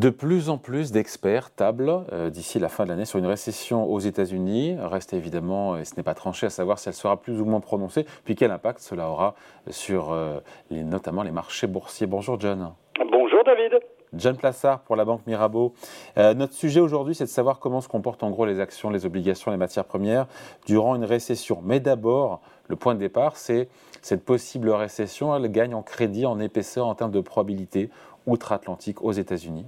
De plus en plus d'experts tablent euh, d'ici la fin de l'année sur une récession aux États-Unis. Reste évidemment, et ce n'est pas tranché, à savoir si elle sera plus ou moins prononcée, puis quel impact cela aura sur euh, les, notamment les marchés boursiers. Bonjour John. Bonjour David. John Plassard pour la Banque Mirabeau. Euh, notre sujet aujourd'hui, c'est de savoir comment se comportent en gros les actions, les obligations, les matières premières durant une récession. Mais d'abord, le point de départ, c'est cette possible récession, elle gagne en crédit, en épaisseur en termes de probabilité outre-Atlantique aux États-Unis.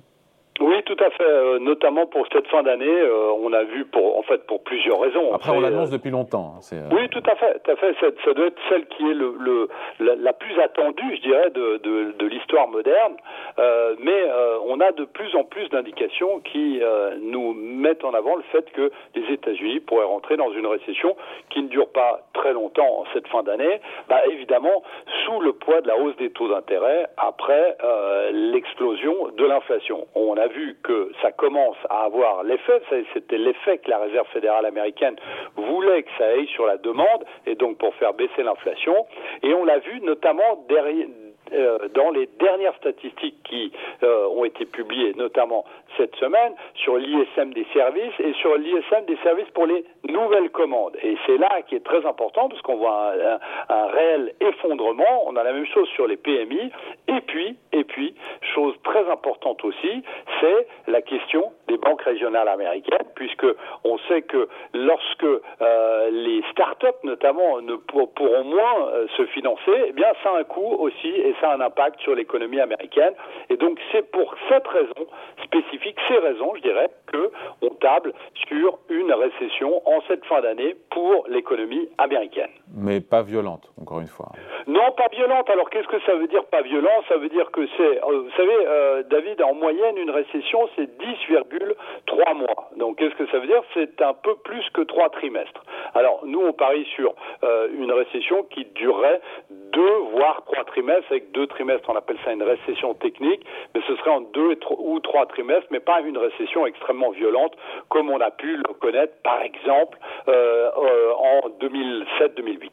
À fait. Euh, notamment pour cette fin d'année, euh, on a vu pour en fait pour plusieurs raisons. Après, on l'annonce depuis longtemps. Hein, oui, tout à fait, tout à fait. Ça, doit être celle qui est le, le la, plus attendue, je dirais, de, de, de l'histoire moderne. Euh, mais on a de plus en plus d'indications qui nous mettent en avant le fait que les États-Unis pourraient rentrer dans une récession qui ne dure pas très longtemps en cette fin d'année. Bah, évidemment, sous le poids de la hausse des taux d'intérêt après l'explosion de l'inflation. On a vu que ça commence à avoir l'effet, c'était l'effet que la Réserve fédérale américaine voulait que ça aille sur la demande, et donc pour faire baisser l'inflation. Et on l'a vu notamment euh, dans les dernières statistiques qui euh, ont été publiées, notamment cette semaine, sur l'ISM des services et sur l'ISM des services pour les nouvelles commandes. Et c'est là qui est très important parce qu'on voit un, réel effondrement. On a la même chose sur les PMI. Et puis, et puis, chose très importante aussi, c'est la question des banques régionales américaines, puisque on sait que lorsque euh, les start-up notamment ne pourront moins se financer, eh bien ça a un coût aussi et ça a un impact sur l'économie américaine. Et donc c'est pour cette raison spécifique, ces raisons, je dirais, que on table sur une récession en cette fin d'année pour l'économie américaine. Mais pas violente, encore une fois. Non, pas violente. Alors qu'est-ce que ça veut dire pas violent? Ça veut dire que c'est, euh, vous savez, euh, David, en moyenne, une récession, c'est 10,3 mois. Donc qu'est-ce que ça veut dire? C'est un peu plus que trois trimestres. Alors nous, on parie sur euh, une récession qui durerait deux, voire trois trimestres. Avec deux trimestres, on appelle ça une récession technique, mais ce serait en deux ou trois trimestres, mais pas une récession extrêmement violente comme on a pu le connaître, par exemple, en 2007-2008.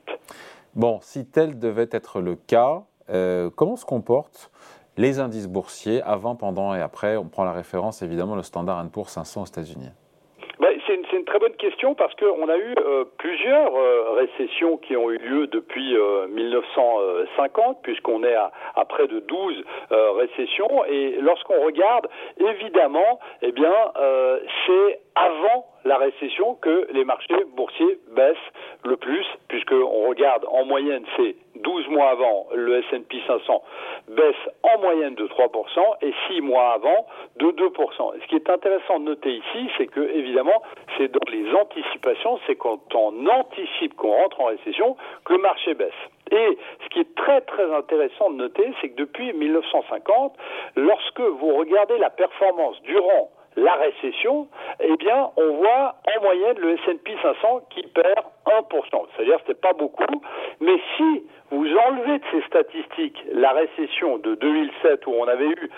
Bon, si tel devait être le cas, euh, comment se comportent les indices boursiers avant, pendant et après? On prend la référence évidemment le Standard Poor's 500 aux États-Unis. C'est une, très bonne question parce qu'on a eu euh, plusieurs euh, récessions qui ont eu lieu depuis 1950, puisqu'on est à, à, près de 12 récessions. Et lorsqu'on regarde, évidemment, eh bien, c'est avant la récession que les marchés boursiers baissent le plus, puisqu'on regarde en moyenne, c'est 12 mois avant, le S&P 500 baisse en moyenne de 3% et 6 mois avant de 2%. ce qui est intéressant de noter ici, c'est que évidemment, c'est dans les anticipations, c'est quand on anticipe qu'on rentre en récession que le marché baisse. Et ce qui est très très intéressant de noter, c'est que depuis 1950, lorsque vous regardez la performance durant la récession, eh bien, on voit en moyenne le S&P 500 qui perd 1%. C'est-à-dire c'est pas beaucoup, mais si de ces statistiques la récession de 2007 où on avait eu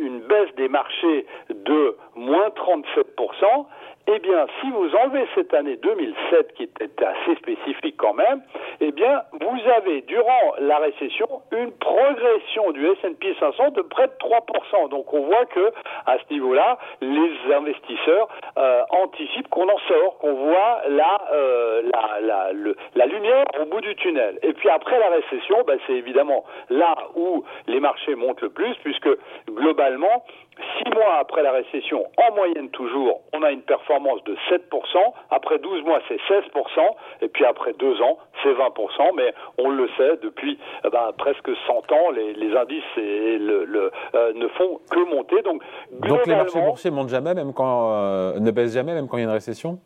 une baisse des marchés de moins 37%, eh bien, si vous enlevez cette année 2007 qui était assez spécifique quand même, eh bien, vous avez durant la récession une progression du S&P 500 de près de 3%. Donc, on voit que à ce niveau-là, les investisseurs euh, anticipent qu'on en sort, qu'on voit la, euh, la, la, la, lumière au bout du tunnel. Et puis après la récession, ben, c'est évidemment là où les marchés montent le plus, puisque globalement, Six mois après la récession, en moyenne toujours, on a une performance de 7%. Après 12 mois, c'est 16%. Et puis après deux ans, c'est 20%. Mais on le sait, depuis eh ben, presque 100 ans, les, indices le, euh, ne font que monter. Donc, Donc les marchés boursiers montent jamais, même quand, euh, ne baissent jamais, même quand il y a une récession?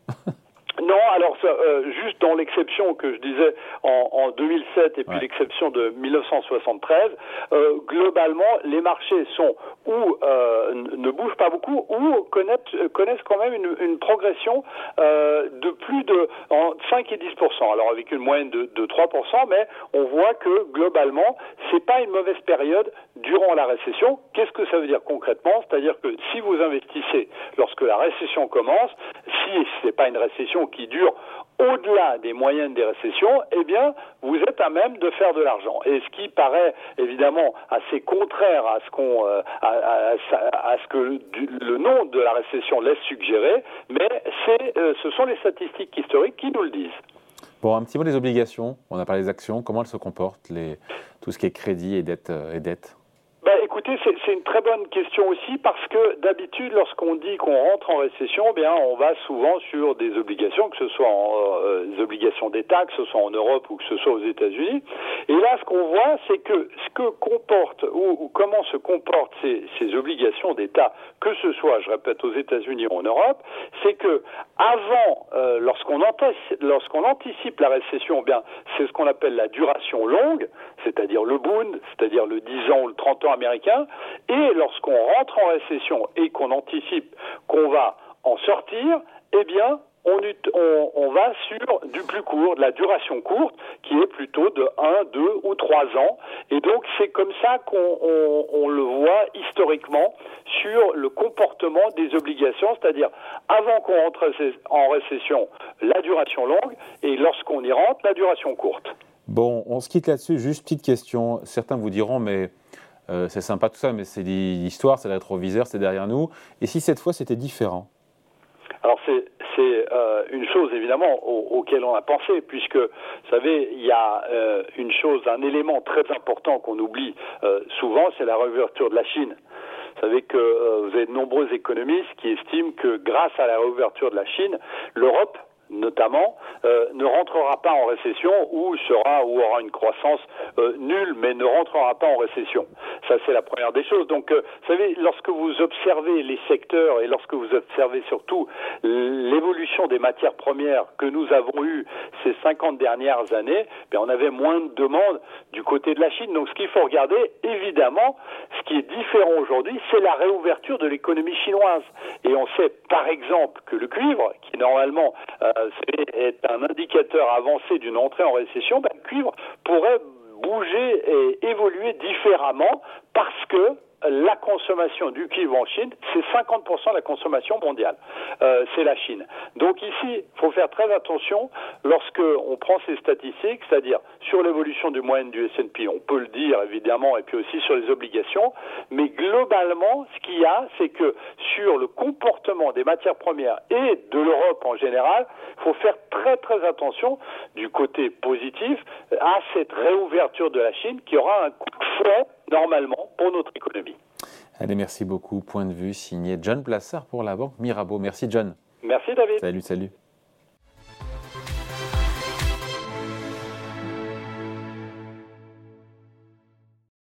Non, alors euh, juste dans l'exception que je disais en, en 2007 et puis l'exception de 1973, euh, globalement, les marchés sont ou euh, ne bougent pas beaucoup ou connaissent, connaissent quand même une, une progression de plus de en 5 et 10% alors avec une moyenne de, de 3 mais on voit que globalement, c'est pas une mauvaise période durant la récession. Qu'est-ce que ça veut dire concrètement? C'est-à-dire que si vous investissez lorsque la récession commence, si ce n'est pas une récession qui dure au-delà des moyennes des récessions, eh bien, vous êtes à même de faire de l'argent. Et ce qui paraît évidemment assez contraire à ce qu'on, euh, à, ce que le nom de la récession laisse suggérer, mais c'est, euh, ce sont les statistiques historiques qui nous le disent. Bon, un petit mot des obligations. On a parlé des actions. Comment elles se comportent, tout ce qui est crédit et dette, et dette? Écoutez, c'est une très bonne question aussi parce que d'habitude, lorsqu'on dit qu'on rentre en récession, bien, on va souvent sur des obligations, que ce soit en, euh, des obligations d'État, que ce soit en Europe ou que ce soit aux États-Unis. Et là, ce qu'on voit, c'est que que comporte ou, comment se comportent ces, ces obligations d'État, que ce soit, je répète, aux États-Unis ou en Europe, c'est que avant, euh, lorsqu'on anticipe, anticipe la récession, bien, c'est ce qu'on appelle la duration longue, c'est-à-dire le Bund, c'est-à-dire le 10 ans ou le 30 ans américain, et lorsqu'on rentre en récession et qu'on anticipe qu'on va en sortir, eh bien, on, va sur du plus court, de la duration courte, qui est plutôt de 1, 2 ou 3 ans. Et donc c'est comme ça qu'on le voit historiquement sur le comportement des obligations, c'est-à-dire avant qu'on rentre en récession, la duration longue, et lorsqu'on y rentre, la duration courte. Bon, on se quitte là-dessus. Juste petite question. Certains vous diront, mais euh, c'est sympa tout ça, mais c'est l'histoire, c'est le rétroviseur, c'est derrière nous. Et si cette fois c'était différent? Alors c'est euh, une chose évidemment auquel on a pensé, puisque vous savez, il y a euh, une chose, un élément très important qu'on oublie souvent, c'est la réouverture de la Chine. Vous savez que vous avez de nombreux économistes qui estiment que grâce à la réouverture de la Chine, l'Europe notamment, euh, ne rentrera pas en récession ou sera ou aura une croissance euh, nulle, mais ne rentrera pas en récession. Ça, c'est la première des choses. Donc, euh, vous savez, lorsque vous observez les secteurs et lorsque vous observez surtout l'évolution des matières premières que nous avons eues ces 50 dernières années, ben, on avait moins de demandes du côté de la Chine. Donc, ce qu'il faut regarder, évidemment, ce qui est différent aujourd'hui, c'est la réouverture de l'économie chinoise. Et on sait, par exemple, que le cuivre, qui normalement est un indicateur avancé d'une entrée en récession, ben, le cuivre pourrait bouger et évoluer différemment parce que la consommation du cuivre en Chine, c'est 50% de la consommation mondiale. Euh, c'est la Chine. Donc ici, il faut faire très attention lorsque on prend ces statistiques, c'est-à-dire sur l'évolution du moyenne du S&P, on peut le dire évidemment, et puis aussi sur les obligations, mais globalement, ce qu'il y a, c'est que sur le comportement des matières premières et de l'Europe en général, il faut faire très très attention du côté positif à cette réouverture de la Chine qui aura un coup de fouet normalement pour notre économie. Allez, merci beaucoup. Point de vue signé John Plassard pour la banque Mirabeau. Merci John. Merci David. Salut, salut.